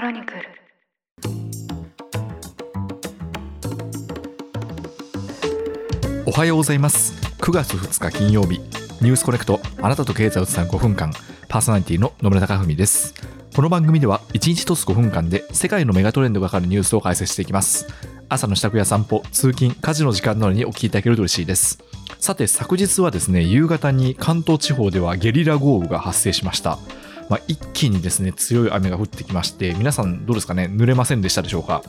クロニクル。おはようございます。9月2日金曜日。ニュースコネクト。あなたと経済をつなぐ5分間。パーソナリティの野村貴文です。この番組では1日1つ5分間で世界のメガトレンドがかかるニュースを解説していきます。朝の支度や散歩通勤家事の時間などにお聞きいただけると嬉しいです。さて昨日はですね夕方に関東地方ではゲリラ豪雨が発生しました。まあ、一気にですね強い雨が降ってきまして皆さんどうですかね？濡れませんでしたでしょうか？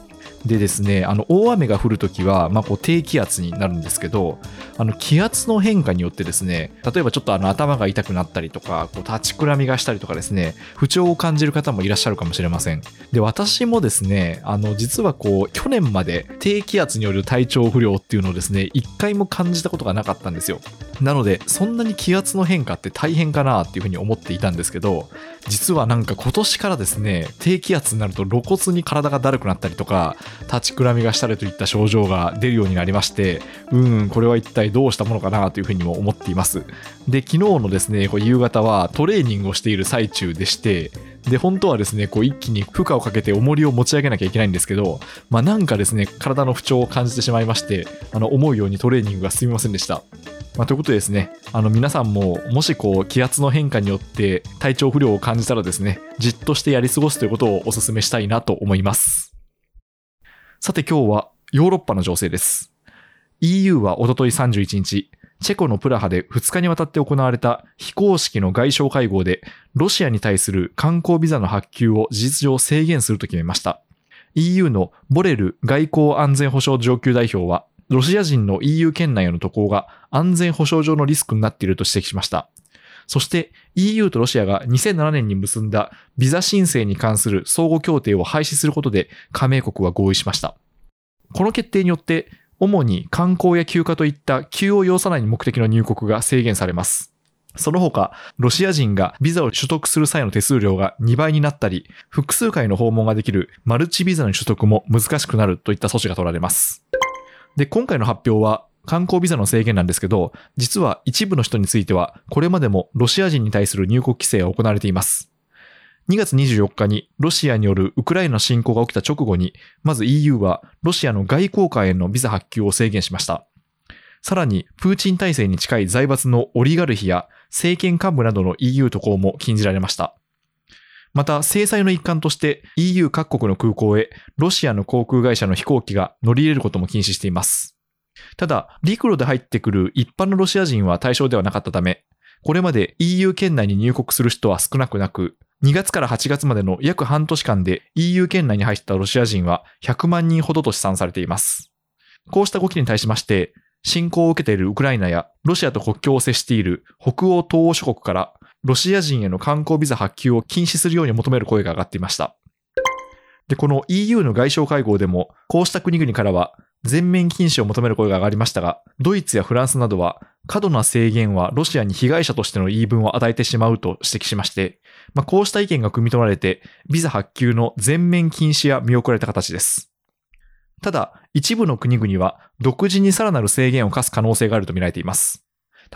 でですね、あの大雨が降るときは、まあ、こう低気圧になるんですけど、あの気圧の変化によってですね、例えばちょっとあの頭が痛くなったりとか、こう立ちくらみがしたりとかですね、不調を感じる方もいらっしゃるかもしれません。で、私もですね、あの実はこう去年まで低気圧による体調不良っていうのをですね、一回も感じたことがなかったんですよ。なので、そんなに気圧の変化って大変かなっていうふうに思っていたんですけど、実はなんか今年からですね、低気圧になると露骨に体がだるくなったりとかか、立ちくらみがしたりといった症状が出るようになりまして、うん、これは一体どうしたものかなというふうにも思っています。で、昨日のですね、こう夕方はトレーニングをしている最中でして、で、本当はですね、こう一気に負荷をかけて重りを持ち上げなきゃいけないんですけど、まあなんかですね、体の不調を感じてしまいまして、あの、思うようにトレーニングが進みませんでした。まあ、ということでですね、あの皆さんももしこう気圧の変化によって体調不良を感じたらですね、じっとしてやり過ごすということをお勧めしたいなと思います。さて今日はヨーロッパの情勢です。EU はおととい31日、チェコのプラハで2日にわたって行われた非公式の外相会合で、ロシアに対する観光ビザの発給を事実上制限すると決めました。EU のボレル外交安全保障上級代表は、ロシア人の EU 圏内への渡航が安全保障上のリスクになっていると指摘しました。そして EU とロシアが2007年に結んだビザ申請に関する相互協定を廃止することで加盟国は合意しました。この決定によって、主に観光や休暇といった急を要さない目的の入国が制限されます。その他、ロシア人がビザを取得する際の手数料が2倍になったり、複数回の訪問ができるマルチビザの取得も難しくなるといった措置が取られます。で、今回の発表は観光ビザの制限なんですけど、実は一部の人については、これまでもロシア人に対する入国規制が行われています。2月24日にロシアによるウクライナ侵攻が起きた直後に、まず EU はロシアの外交官へのビザ発給を制限しました。さらに、プーチン体制に近い財閥のオリガルヒや政権幹部などの EU 渡航も禁じられました。また、制裁の一環として EU 各国の空港へロシアの航空会社の飛行機が乗り入れることも禁止しています。ただ、陸路で入ってくる一般のロシア人は対象ではなかったため、これまで EU 圏内に入国する人は少なくなく、2月から8月までの約半年間で EU 圏内に入ったロシア人は100万人ほどと試算されています。こうした動きに対しまして、侵攻を受けているウクライナやロシアと国境を接している北欧東欧諸国からロシア人への観光ビザ発給を禁止するように求める声が上がっていました。で、この EU の外相会合でも、こうした国々からは全面禁止を求める声が上がりましたが、ドイツやフランスなどは、過度な制限はロシアに被害者としての言い分を与えてしまうと指摘しまして、まあ、こうした意見が汲み取られて、ビザ発給の全面禁止や見送られた形です。ただ、一部の国々は独自にさらなる制限を課す可能性があると見られています。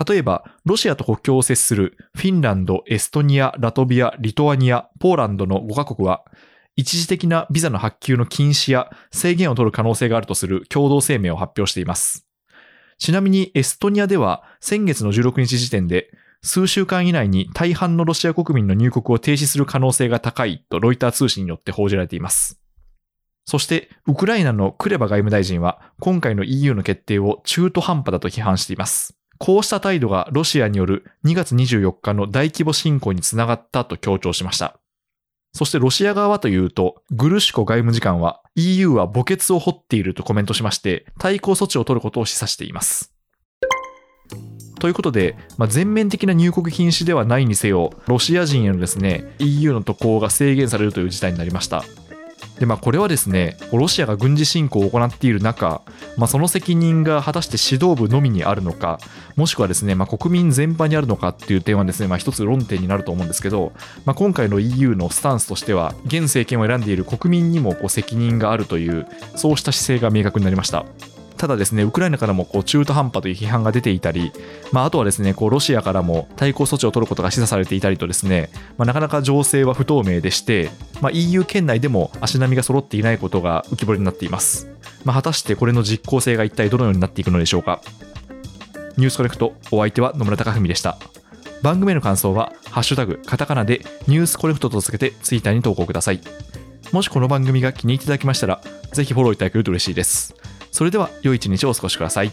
例えば、ロシアと国境を接するフィンランド、エストニア、ラトビア、リトアニア、ポーランドの5カ国は、一時的なビザの発給の禁止や制限を取る可能性があるとする共同声明を発表しています。ちなみにエストニアでは先月の16日時点で数週間以内に大半のロシア国民の入国を停止する可能性が高いとロイター通信によって報じられています。そして、ウクライナのクレバ外務大臣は今回の EU の決定を中途半端だと批判しています。こうした態度がロシアによる2月24日の大規模侵攻につながったと強調しました。そしてロシア側はというと、グルシコ外務次官は EU は墓穴を掘っているとコメントしまして、対抗措置を取ることを示唆しています。ということで、まあ、全面的な入国禁止ではないにせよ、ロシア人へのですね、EU の渡航が制限されるという事態になりました。で、まあ、これはですね、ロシアが軍事侵攻を行っている中、まあ、その責任が果たして指導部のみにあるのか、もしくはですね、まあ、国民全般にあるのかっていう点はですね、まあ、一つ論点になると思うんですけど、まあ、今回の EU のスタンスとしては、現政権を選んでいる国民にもこう責任があるという、そうした姿勢が明確になりました。ただですね、ウクライナからもこう中途半端という批判が出ていたり、まあ、あとはですね、こうロシアからも対抗措置を取ることが示唆されていたりとですね、まあ、なかなか情勢は不透明でして、まあ、EU 圏内でも足並みが揃っていないことが浮き彫りになっています。まあ、果たしてこれの実効性が一体どのようになっていくのでしょうか。ニュースコレクト、お相手は野村貴文でした。番組への感想は、ハッシュタグ、カタカナでニュースコレクトとつけてツイッターに投稿ください。もしこの番組が気に入っていただきましたら、ぜひフォローいただけると嬉しいです。それでは良い一日をお過ごしください。